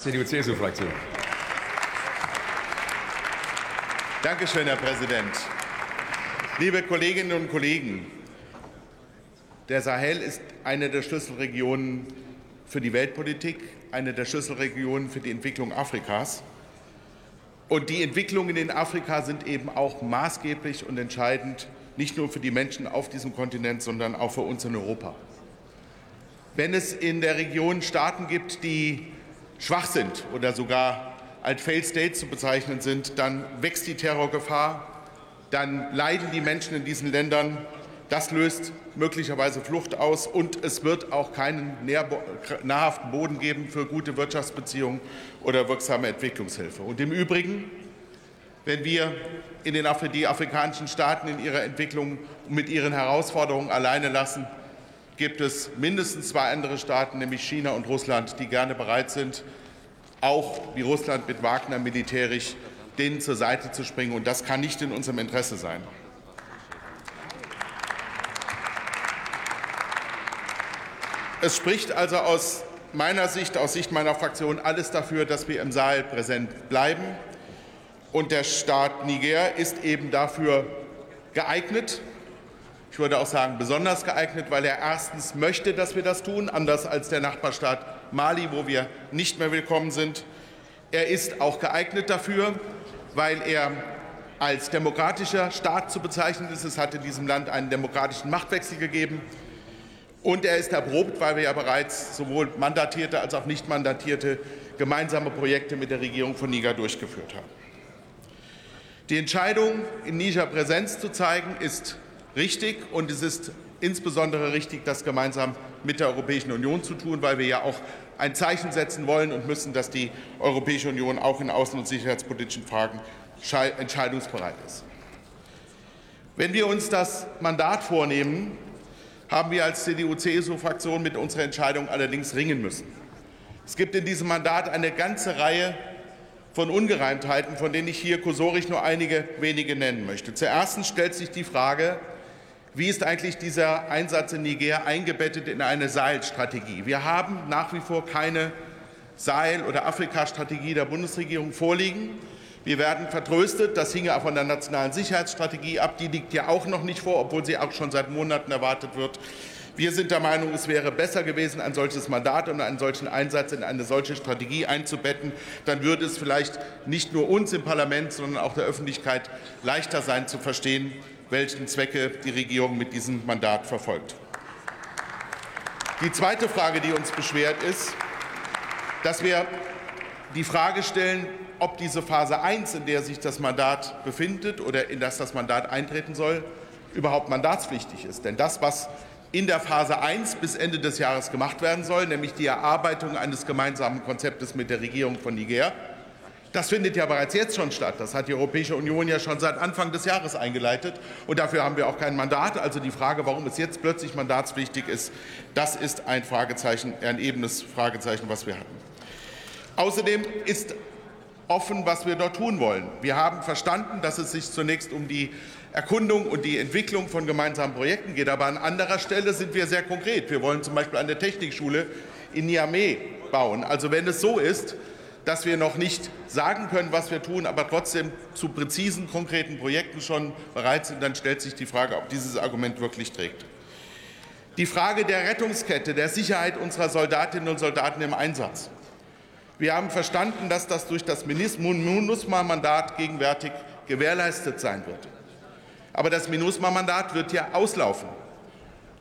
CDU-CSU-Fraktion. Dankeschön, Herr Präsident. Liebe Kolleginnen und Kollegen, der Sahel ist eine der Schlüsselregionen für die Weltpolitik, eine der Schlüsselregionen für die Entwicklung Afrikas. Und die Entwicklungen in Afrika sind eben auch maßgeblich und entscheidend, nicht nur für die Menschen auf diesem Kontinent, sondern auch für uns in Europa. Wenn es in der Region Staaten gibt, die schwach sind oder sogar als Failed State zu bezeichnen sind, dann wächst die Terrorgefahr, dann leiden die Menschen in diesen Ländern. Das löst möglicherweise Flucht aus und es wird auch keinen nahrhaften Boden geben für gute Wirtschaftsbeziehungen oder wirksame Entwicklungshilfe. Und im Übrigen, wenn wir in den Afri die afrikanischen Staaten in ihrer Entwicklung mit ihren Herausforderungen alleine lassen, gibt es mindestens zwei andere Staaten, nämlich China und Russland, die gerne bereit sind, auch wie Russland mit Wagner militärisch denen zur Seite zu springen. Und das kann nicht in unserem Interesse sein. Es spricht also aus meiner Sicht, aus Sicht meiner Fraktion, alles dafür, dass wir im Saal präsent bleiben. Und der Staat Niger ist eben dafür geeignet, ich würde auch sagen, besonders geeignet, weil er erstens möchte, dass wir das tun, anders als der Nachbarstaat Mali, wo wir nicht mehr willkommen sind. Er ist auch geeignet dafür, weil er als demokratischer Staat zu bezeichnen ist. Es hat in diesem Land einen demokratischen Machtwechsel gegeben. Und er ist erprobt, weil wir ja bereits sowohl mandatierte als auch nicht mandatierte gemeinsame Projekte mit der Regierung von Niger durchgeführt haben. Die Entscheidung, in Niger Präsenz zu zeigen, ist richtig und es ist insbesondere richtig, das gemeinsam mit der Europäischen Union zu tun, weil wir ja auch ein Zeichen setzen wollen und müssen, dass die Europäische Union auch in außen- und sicherheitspolitischen Fragen entscheidungsbereit ist. Wenn wir uns das Mandat vornehmen, haben wir als CDU-CSU-Fraktion mit unserer Entscheidung allerdings ringen müssen. Es gibt in diesem Mandat eine ganze Reihe von Ungereimtheiten, von denen ich hier kursorisch nur einige wenige nennen möchte. Zuerst stellt sich die Frage, wie ist eigentlich dieser Einsatz in Niger eingebettet in eine Sahel-Strategie? Wir haben nach wie vor keine Sahel- oder Afrika-Strategie der Bundesregierung vorliegen. Wir werden vertröstet. Das hinge auch von der nationalen Sicherheitsstrategie ab. Die liegt ja auch noch nicht vor, obwohl sie auch schon seit Monaten erwartet wird. Wir sind der Meinung, es wäre besser gewesen, ein solches Mandat und einen solchen Einsatz in eine solche Strategie einzubetten. Dann würde es vielleicht nicht nur uns im Parlament, sondern auch der Öffentlichkeit leichter sein zu verstehen, welchen Zwecke die Regierung mit diesem Mandat verfolgt. Die zweite Frage, die uns beschwert, ist, dass wir die Frage stellen, ob diese Phase 1, in der sich das Mandat befindet oder in das das Mandat eintreten soll, überhaupt mandatspflichtig ist. Denn das, was in der Phase 1 bis Ende des Jahres gemacht werden soll, nämlich die Erarbeitung eines gemeinsamen Konzeptes mit der Regierung von Niger, das findet ja bereits jetzt schon statt. Das hat die Europäische Union ja schon seit Anfang des Jahres eingeleitet. Und dafür haben wir auch kein Mandat. Also die Frage, warum es jetzt plötzlich mandatspflichtig ist, das ist ein Fragezeichen, ein ebenes Fragezeichen, was wir hatten. Außerdem ist offen, was wir dort tun wollen. Wir haben verstanden, dass es sich zunächst um die Erkundung und die Entwicklung von gemeinsamen Projekten geht. Aber an anderer Stelle sind wir sehr konkret. Wir wollen zum Beispiel eine Technikschule in Niamey bauen. Also wenn es so ist, dass wir noch nicht sagen können, was wir tun, aber trotzdem zu präzisen, konkreten Projekten schon bereit sind, dann stellt sich die Frage, ob dieses Argument wirklich trägt. Die Frage der Rettungskette, der Sicherheit unserer Soldatinnen und Soldaten im Einsatz. Wir haben verstanden, dass das durch das MINUSMA-Mandat gegenwärtig gewährleistet sein wird. Aber das MINUSMA-Mandat wird ja auslaufen.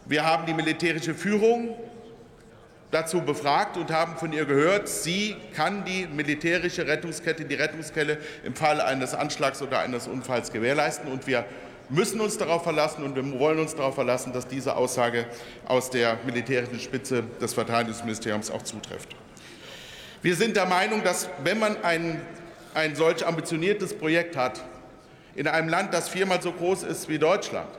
Wir haben die militärische Führung dazu befragt und haben von ihr gehört, sie kann die militärische Rettungskette, die Rettungskette im Falle eines Anschlags oder eines Unfalls gewährleisten. Und wir müssen uns darauf verlassen und wir wollen uns darauf verlassen, dass diese Aussage aus der militärischen Spitze des Verteidigungsministeriums auch zutrifft. Wir sind der Meinung, dass wenn man ein, ein solch ambitioniertes Projekt hat, in einem Land, das viermal so groß ist wie Deutschland,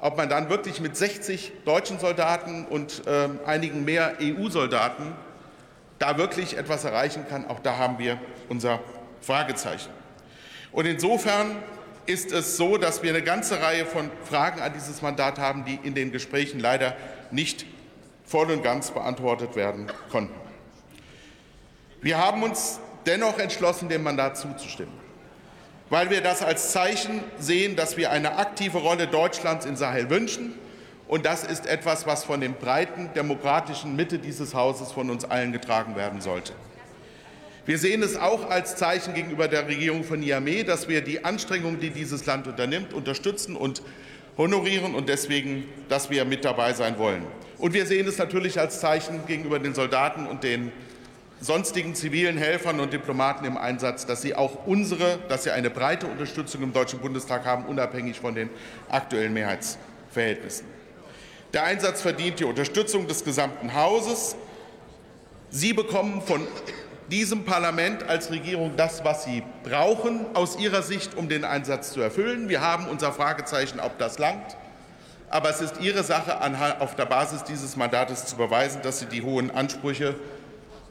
ob man dann wirklich mit 60 deutschen Soldaten und äh, einigen mehr EU-Soldaten da wirklich etwas erreichen kann, auch da haben wir unser Fragezeichen. Und insofern ist es so, dass wir eine ganze Reihe von Fragen an dieses Mandat haben, die in den Gesprächen leider nicht voll und ganz beantwortet werden konnten. Wir haben uns dennoch entschlossen, dem Mandat zuzustimmen, weil wir das als Zeichen sehen, dass wir eine aktive Rolle Deutschlands in Sahel wünschen. Und das ist etwas, was von der breiten demokratischen Mitte dieses Hauses von uns allen getragen werden sollte. Wir sehen es auch als Zeichen gegenüber der Regierung von Niamey, dass wir die Anstrengungen, die dieses Land unternimmt, unterstützen und honorieren und deswegen, dass wir mit dabei sein wollen. Und wir sehen es natürlich als Zeichen gegenüber den Soldaten und den sonstigen zivilen Helfern und Diplomaten im Einsatz, dass sie auch unsere, dass sie eine breite Unterstützung im Deutschen Bundestag haben, unabhängig von den aktuellen Mehrheitsverhältnissen. Der Einsatz verdient die Unterstützung des gesamten Hauses. Sie bekommen von diesem Parlament als Regierung das, was Sie brauchen, aus Ihrer Sicht, um den Einsatz zu erfüllen. Wir haben unser Fragezeichen, ob das langt. Aber es ist Ihre Sache, auf der Basis dieses Mandates zu beweisen, dass Sie die hohen Ansprüche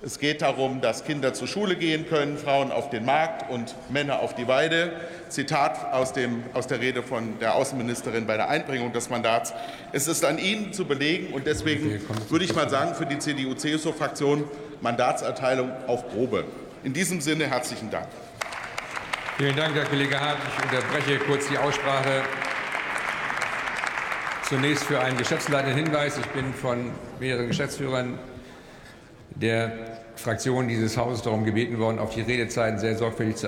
es geht darum, dass Kinder zur Schule gehen können, Frauen auf den Markt und Männer auf die Weide. Zitat aus, dem, aus der Rede von der Außenministerin bei der Einbringung des Mandats. Es ist an Ihnen zu belegen und deswegen würde ich mal sagen, für die CDU-CSU-Fraktion Mandatserteilung auf Probe. In diesem Sinne herzlichen Dank. Vielen Dank, Herr Kollege Hart. Ich unterbreche kurz die Aussprache. Zunächst für einen geschäftsleitenden Hinweis. Ich bin von mehreren Geschäftsführern der Fraktionen dieses Hauses darum gebeten worden, auf die Redezeiten sehr sorgfältig zu achten.